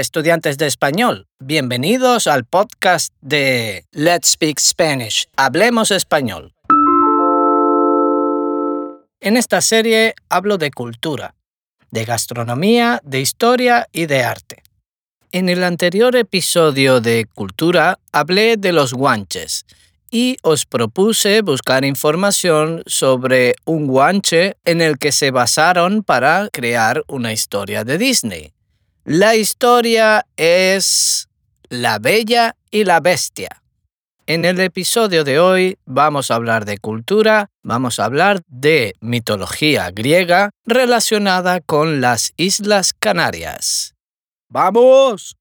Estudiantes de español, bienvenidos al podcast de Let's Speak Spanish, Hablemos Español. En esta serie hablo de cultura, de gastronomía, de historia y de arte. En el anterior episodio de Cultura hablé de los guanches y os propuse buscar información sobre un guanche en el que se basaron para crear una historia de Disney. La historia es La Bella y la Bestia. En el episodio de hoy vamos a hablar de cultura, vamos a hablar de mitología griega relacionada con las Islas Canarias. ¡Vamos!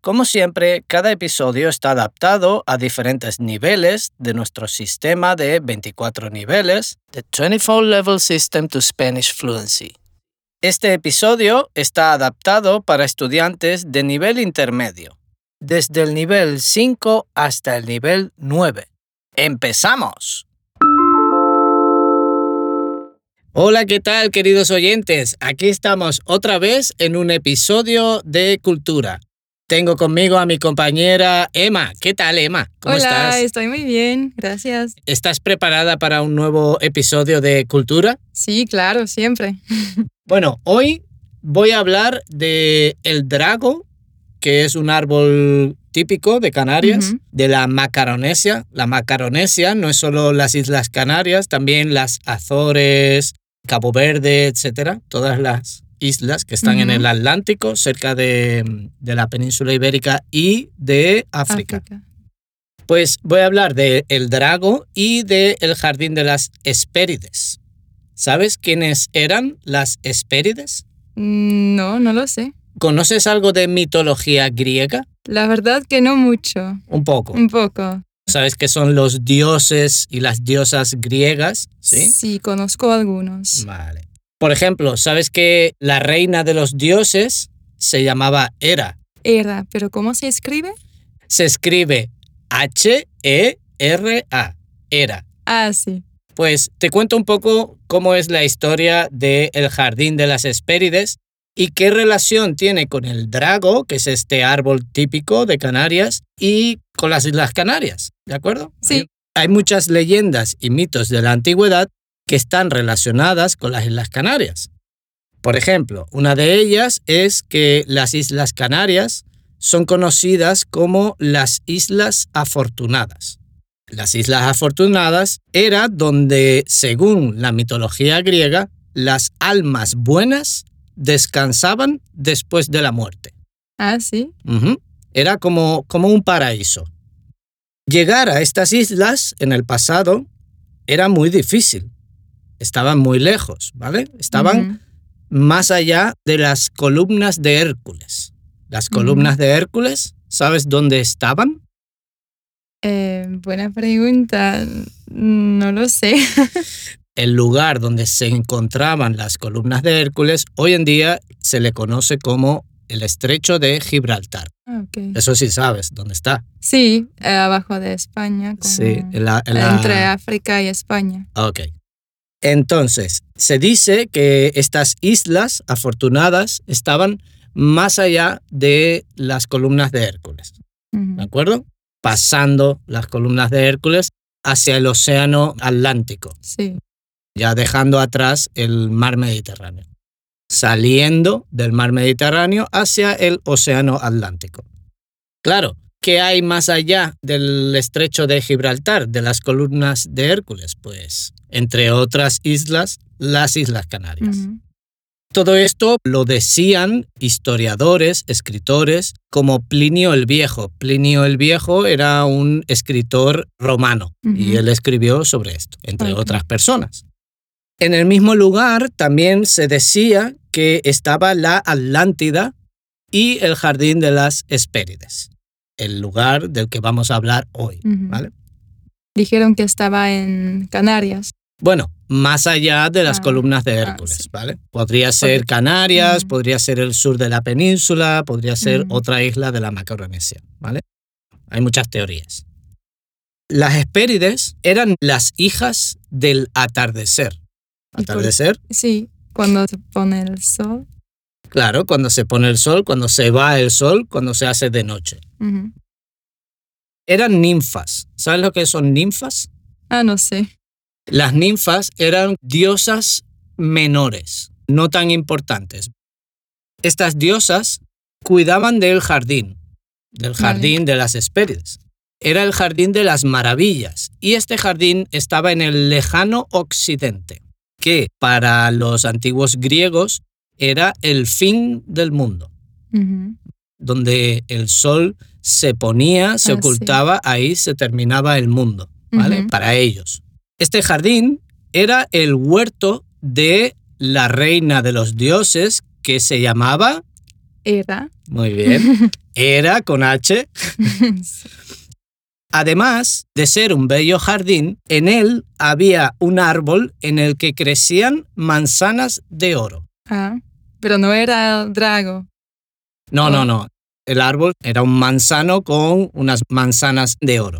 Como siempre, cada episodio está adaptado a diferentes niveles de nuestro sistema de 24 niveles, The 24 Level System to Spanish Fluency. Este episodio está adaptado para estudiantes de nivel intermedio, desde el nivel 5 hasta el nivel 9. ¡Empezamos! Hola, ¿qué tal queridos oyentes? Aquí estamos otra vez en un episodio de Cultura. Tengo conmigo a mi compañera Emma. ¿Qué tal, Emma? ¿Cómo Hola, estoy muy bien, gracias. ¿Estás preparada para un nuevo episodio de Cultura? Sí, claro, siempre. bueno, hoy voy a hablar de el drago, que es un árbol típico de Canarias, de la Macaronesia. La Macaronesia no es solo las Islas Canarias, también las Azores, Cabo Verde, etcétera, todas las islas que están en el Atlántico, cerca de, la península ibérica y de África. Pues voy a hablar del el Drago y del el Jardín de las Hespérides. ¿Sabes quiénes eran las Hespérides? Mm, no, no lo sé. ¿Conoces algo de mitología griega? La verdad que no mucho. Un poco. Un poco. ¿Sabes qué son los dioses y las diosas griegas? Sí, sí conozco algunos. Vale. Por ejemplo, ¿sabes que la reina de los dioses se llamaba Hera? Hera, pero ¿cómo se escribe? Se escribe H-E-R-A, Hera. Ah, sí. Pues te cuento un poco cómo es la historia del Jardín de las Hespérides y qué relación tiene con el drago, que es este árbol típico de Canarias, y con las Islas Canarias, ¿de acuerdo? Sí. Hay muchas leyendas y mitos de la antigüedad que están relacionadas con las Islas Canarias. Por ejemplo, una de ellas es que las Islas Canarias son conocidas como las Islas Afortunadas. Las Islas Afortunadas era donde, según la mitología griega, las almas buenas descansaban después de la muerte. Ah, sí. Era como, como un paraíso. Llegar a estas islas en el pasado era muy difícil estaban muy lejos, ¿vale? Estaban más allá de las columnas de Hércules. Las columnas de Hércules, ¿sabes dónde estaban? Eh, buena pregunta, no lo sé. El lugar donde se encontraban las columnas de Hércules hoy en día se le conoce como el estrecho de Gibraltar. Ah, Eso sí sabes dónde está. Sí, eh, abajo de España. sí, entre África y España. Ok. Entonces, se dice que estas islas afortunadas estaban más allá de las columnas de Hércules. ¿De acuerdo? Pasando las columnas de Hércules hacia el océano Atlántico. Sí. Ya dejando atrás el mar Mediterráneo. Saliendo del mar Mediterráneo hacia el océano Atlántico. Claro, ¿qué hay más allá del estrecho de Gibraltar, de las columnas de Hércules? Pues entre otras islas, las Islas Canarias. Todo esto lo decían historiadores, escritores, como Plinio el Viejo. Plinio el Viejo era un escritor romano y él escribió sobre esto, entre otras personas. En el mismo lugar también se decía que estaba la Atlántida y el Jardín de las Hespérides, el lugar del que vamos a hablar hoy. ¿vale? Dijeron que estaba en Canarias. Bueno, más allá de las ah, columnas de ah, Hércules, ¿vale? Podría ser Canarias, podría ser el sur de la península, podría ser otra isla de la Macaronesia, ¿vale? Hay muchas teorías. Las Hespérides eran las hijas del atardecer. ¿Atardecer? Sí, cuando se pone el sol. Claro, cuando se pone el sol, cuando se va el sol, cuando se hace de noche. Eran ninfas. ¿Sabes lo que son ninfas? Ah, no sé. Las ninfas eran diosas menores, no tan importantes. Estas diosas cuidaban del jardín, del Vale. jardín de las Hespérides. Era el jardín de las maravillas y este jardín estaba en el lejano occidente, que para los antiguos griegos era el fin del mundo, donde el sol se ponía, se Ah, sí. ocultaba, ahí se terminaba el mundo, ¿vale? Para ellos. Este jardín era el huerto de la reina de los dioses que se llamaba, Era. muy bien, era con H. Además de ser un bello jardín, en él había un árbol en el que crecían manzanas de oro. ah, pero no era Drago. No, Oh. no, no. El árbol era un manzano con unas manzanas de oro.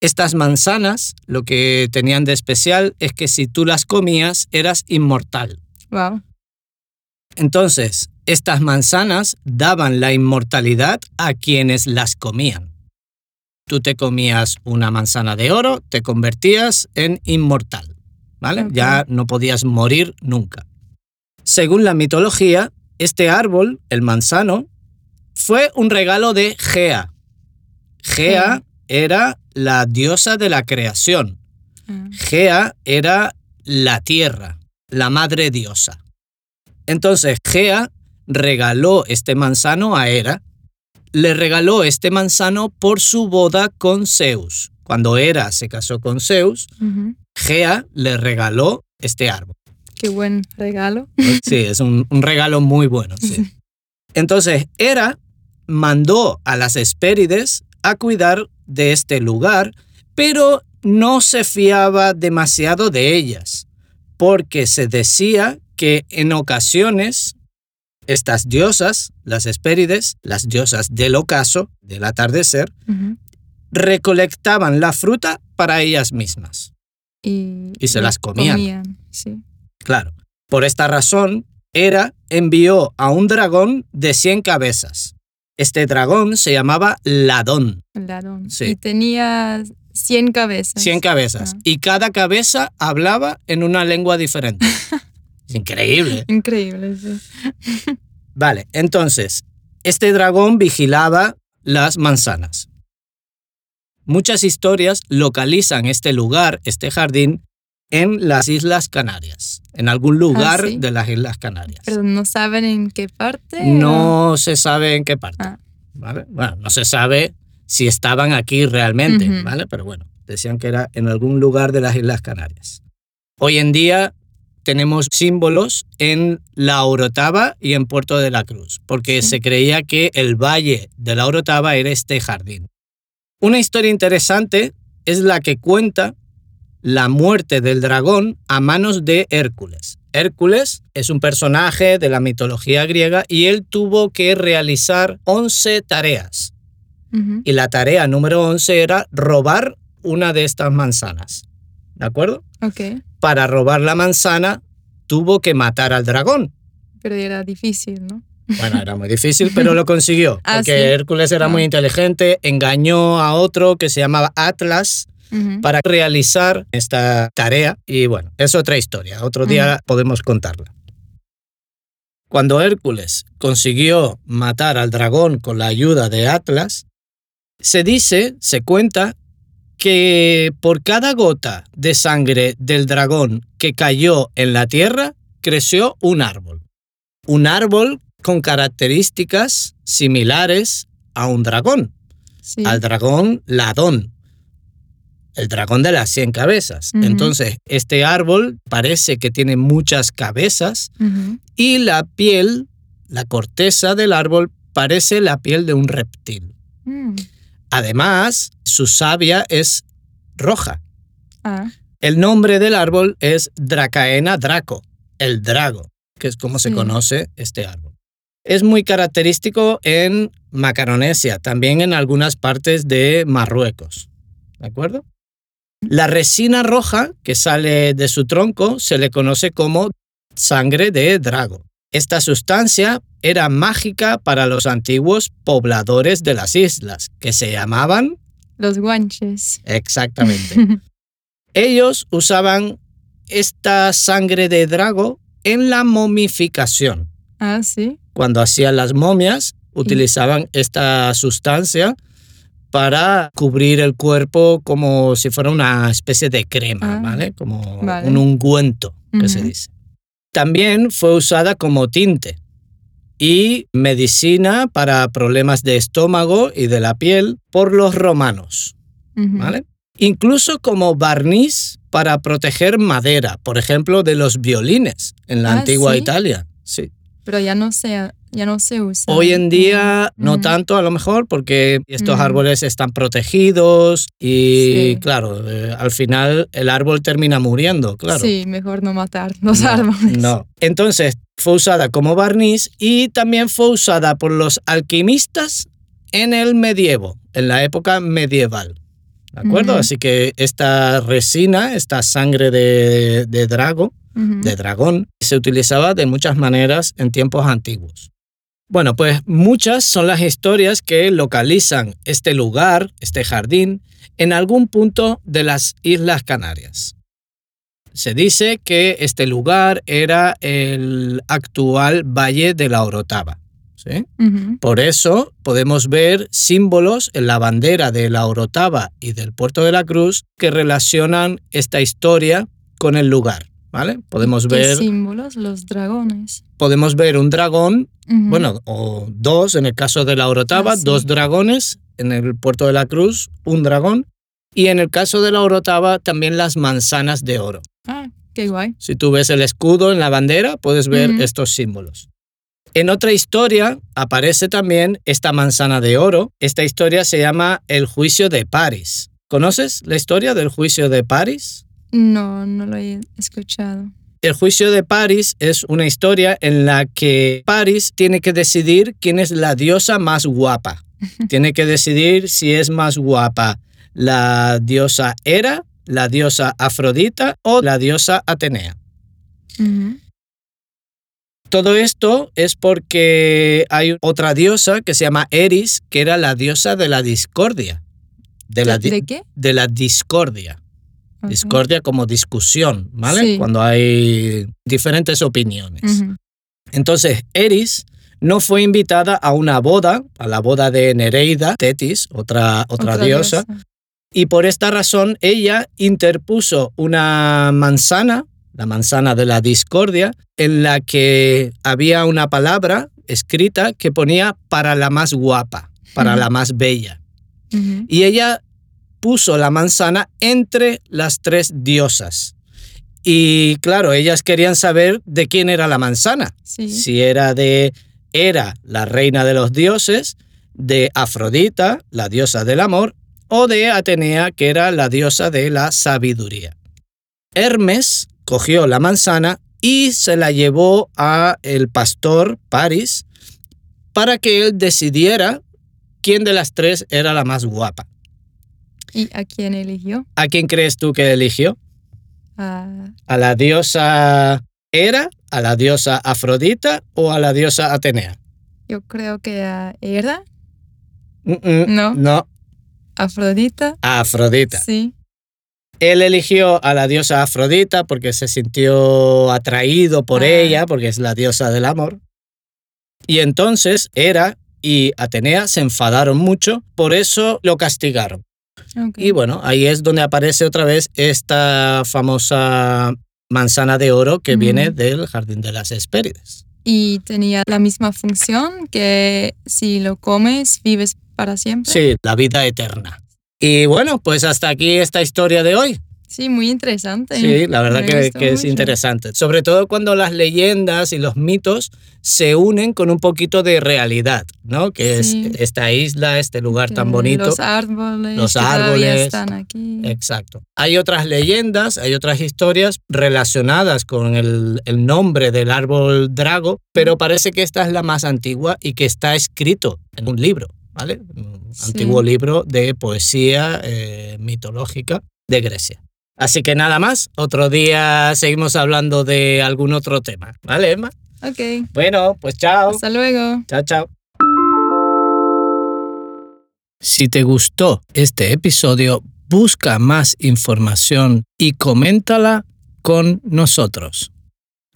Estas manzanas lo que tenían de especial es que si tú las comías eras inmortal. Wow. Entonces, estas manzanas daban la inmortalidad a quienes las comían. Tú te comías una manzana de oro, te convertías en inmortal, ¿vale? Ya no podías morir nunca. Según la mitología, este árbol, el manzano, fue un regalo de Gea. Gea era la diosa de la creación. Ah, Gea era la tierra, la madre diosa. Entonces Gea regaló este manzano a Hera. Le regaló este manzano por su boda con Zeus. Cuando Hera se casó con Zeus. Gea le regaló este árbol. Qué buen regalo. Sí, es un, un regalo muy bueno. sí. Entonces Hera mandó a las Hespérides a cuidar de este lugar, pero no se fiaba demasiado de ellas, porque se decía que en ocasiones estas diosas, las Hespérides, las diosas del ocaso, del atardecer, recolectaban la fruta para ellas mismas. Y, Y se las comían. Sí. Claro. Por esta razón, Hera envió a un dragón de 100 cabezas. Este dragón se llamaba Ladón, El ladrón. Sí. Y tenía 100 cabezas. 100 cabezas. Ah. Y cada cabeza hablaba en una lengua diferente. Es Increíble. Increíble, sí. Vale, entonces, este dragón vigilaba las manzanas. Muchas historias localizan este lugar, este jardín, en las Islas Canarias, en algún lugar sí? de las Islas Canarias. Pero no saben en qué parte. No se sabe en qué parte. Ah. ¿vale? Bueno, no se sabe si estaban aquí realmente. ¿vale? Pero bueno, decían que era en algún lugar de las Islas Canarias. Hoy en día tenemos símbolos en la Orotava y en Puerto de la Cruz, porque Sí. se creía que el valle de la Orotava era este jardín. Una historia interesante es la que cuenta la muerte del dragón a manos de Hércules. Hércules es un personaje de la mitología griega y él tuvo que realizar 11 tareas. Y la tarea número 11 era robar una de estas manzanas. ¿De acuerdo? Ok. Para robar la manzana tuvo que matar al dragón. Pero era difícil, ¿no? Bueno, era muy difícil, pero lo consiguió. Ah, Porque ¿sí? Hércules era Ah. muy inteligente, engañó a otro que se llamaba Atlas Para realizar esta tarea. Y bueno, es otra historia. Otro día podemos contarla. Cuando Hércules consiguió matar al dragón con la ayuda de Atlas, se dice, se cuenta, que por cada gota de sangre del dragón que cayó en la tierra, creció un árbol. Un árbol con características similares a un dragón Sí. al dragón Ladón, el dragón de las 100 cabezas. Entonces, este árbol parece que tiene muchas cabezas y la piel, la corteza del árbol, parece la piel de un reptil. Mm. Además, su savia es roja. Ah, El nombre del árbol es Dracaena draco, el drago, que es como se conoce este árbol. Es muy característico en Macaronesia, también en algunas partes de Marruecos. ¿De acuerdo? La resina roja que sale de su tronco se le conoce como sangre de drago. Esta sustancia era mágica para los antiguos pobladores de las islas, que se llamaban Los guanches. exactamente. Ellos usaban esta sangre de drago en la momificación. ah, sí. Cuando hacían las momias, utilizaban esta sustancia para cubrir el cuerpo como si fuera una especie de crema, Ah, ¿vale? Como vale. un ungüento, que se dice. También fue usada como tinte y medicina para problemas de estómago y de la piel por los romanos. ¿vale? Incluso como barniz para proteger madera, por ejemplo, de los violines en la Ah, antigua ¿sí? Italia. Sí. Pero ya no se, ya no se usa. Hoy en día no tanto a lo mejor porque estos árboles están protegidos y Sí. claro, eh, al final el árbol termina muriendo, claro. Sí, mejor no matar los No, árboles. No. Entonces fue usada como barniz y también fue usada por los alquimistas en el medievo, en la época medieval. ¿De acuerdo? Ujú. Así que esta resina, esta sangre de, de drago, Ujú. de dragón, se utilizaba de muchas maneras en tiempos antiguos. Bueno, pues muchas son las historias que localizan este lugar, este jardín, en algún punto de las Islas Canarias. Se dice que este lugar era el actual Valle de la Orotava. ¿sí? Por eso podemos ver símbolos en la bandera de la Orotava y del Puerto de la Cruz que relacionan esta historia con el lugar. ¿Vale? Podemos ¿Qué ver, símbolos? Los dragones. podemos ver un dragón, Ujú. bueno, o dos en el caso de la Orotava, Ah, sí. dos dragones, en el Puerto de la Cruz, un dragón, y en el caso de la Orotava también las manzanas de oro. Ah, qué guay. Si tú ves el escudo en la bandera, puedes ver Ujú. estos símbolos. En otra historia aparece también esta manzana de oro. Esta historia se llama El juicio de París. ¿Conoces la historia del juicio de París? No, no lo he escuchado. El juicio de París es una historia en la que París tiene que decidir quién es la diosa más guapa. Tiene que decidir si es más guapa la diosa Hera, la diosa Afrodita o la diosa Atenea. Todo esto es porque hay otra diosa que se llama Eris, que era la diosa de la discordia. De la, di- ¿De qué? de la discordia. Discordia como discusión, ¿vale? Sí. Cuando hay diferentes opiniones. Entonces, Eris no fue invitada a una boda, a la boda de Nereida, Tetis, otra, otra, diosa, y por esta razón ella interpuso una manzana, la manzana de la discordia, en la que había una palabra escrita que ponía para la más guapa, para la más bella. Y ella puso la manzana entre las tres diosas. Y claro, ellas querían saber de quién era la manzana. Sí. Si era de Hera, la reina de los dioses, de Afrodita, la diosa del amor, o de Atenea, que era la diosa de la sabiduría. Hermes cogió la manzana y se la llevó a el pastor Paris para que él decidiera quién de las tres era la más guapa. ¿Y a quién eligió? ¿A quién crees tú que eligió? A ¿A la diosa Hera, a la diosa Afrodita o a la diosa Atenea? yo creo que a Hera, Mm, mm, No. No, Afrodita. a Afrodita. Sí. Él eligió a la diosa Afrodita porque se sintió atraído por Ah. ella, porque es la diosa del amor. Y entonces Hera y Atenea se enfadaron mucho, por eso lo castigaron. Y bueno, ahí es donde aparece otra vez esta famosa manzana de oro que viene del Jardín de las Hespérides. Y tenía la misma función que si lo comes, vives para siempre. Sí, la vida eterna. Y bueno, pues hasta aquí esta historia de hoy. Sí, muy interesante. Sí, la verdad que, que es interesante. Sobre todo cuando las leyendas y los mitos se unen con un poquito de realidad, ¿no? Que Sí. es esta isla, este lugar tan Que bonito. Los árboles. Los que árboles. están aquí. Exacto. Hay otras leyendas, hay otras historias relacionadas con el, el nombre del árbol drago, pero parece que esta es la más antigua y que está escrito en un libro, ¿vale? Un Sí. antiguo libro de poesía eh, mitológica de Grecia. Así que nada más, otro día seguimos hablando de algún otro tema, ¿vale, Emma? Ok. Bueno, pues chao. Hasta luego. Chao, chao. Si te gustó este episodio, busca más información y coméntala con nosotros.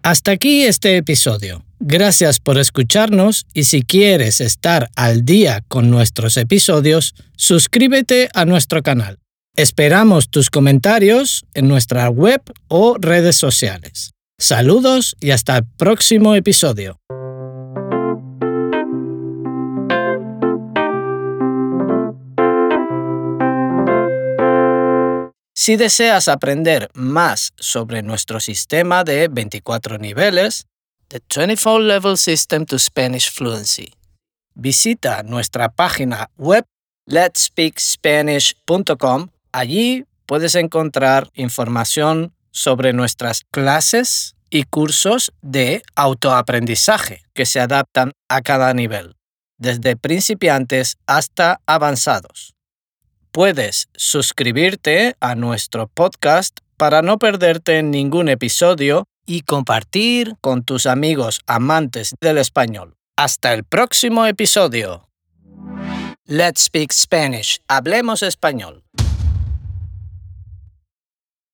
Hasta aquí este episodio. Gracias por escucharnos y si quieres estar al día con nuestros episodios, suscríbete a nuestro canal. Esperamos tus comentarios en nuestra web o redes sociales. Saludos y hasta el próximo episodio. Si deseas aprender más sobre nuestro sistema de 24 niveles, The 24 Level System to Spanish Fluency, visita nuestra página web letspeakspanish.com. Allí puedes encontrar información sobre nuestras clases y cursos de autoaprendizaje que se adaptan a cada nivel, desde principiantes hasta avanzados. Puedes suscribirte a nuestro podcast para no perderte ningún episodio y compartir con tus amigos amantes del español. Hasta el próximo episodio. Let's Speak Spanish. Hablemos español.